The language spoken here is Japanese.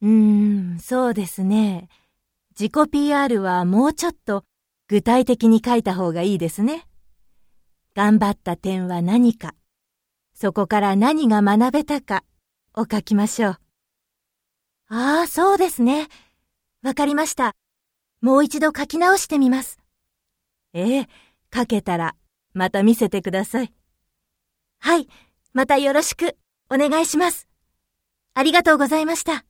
うーん、そうですね。自己 PR はもうちょっと具体的に書いた方がいいですね。頑張った点は何か、そこから何が学べたかを書きましょう。ああ、そうですね。わかりました。もう一度書き直してみます。ええ、書けたらまた見せてください。はい、またよろしくお願いします。ありがとうございました。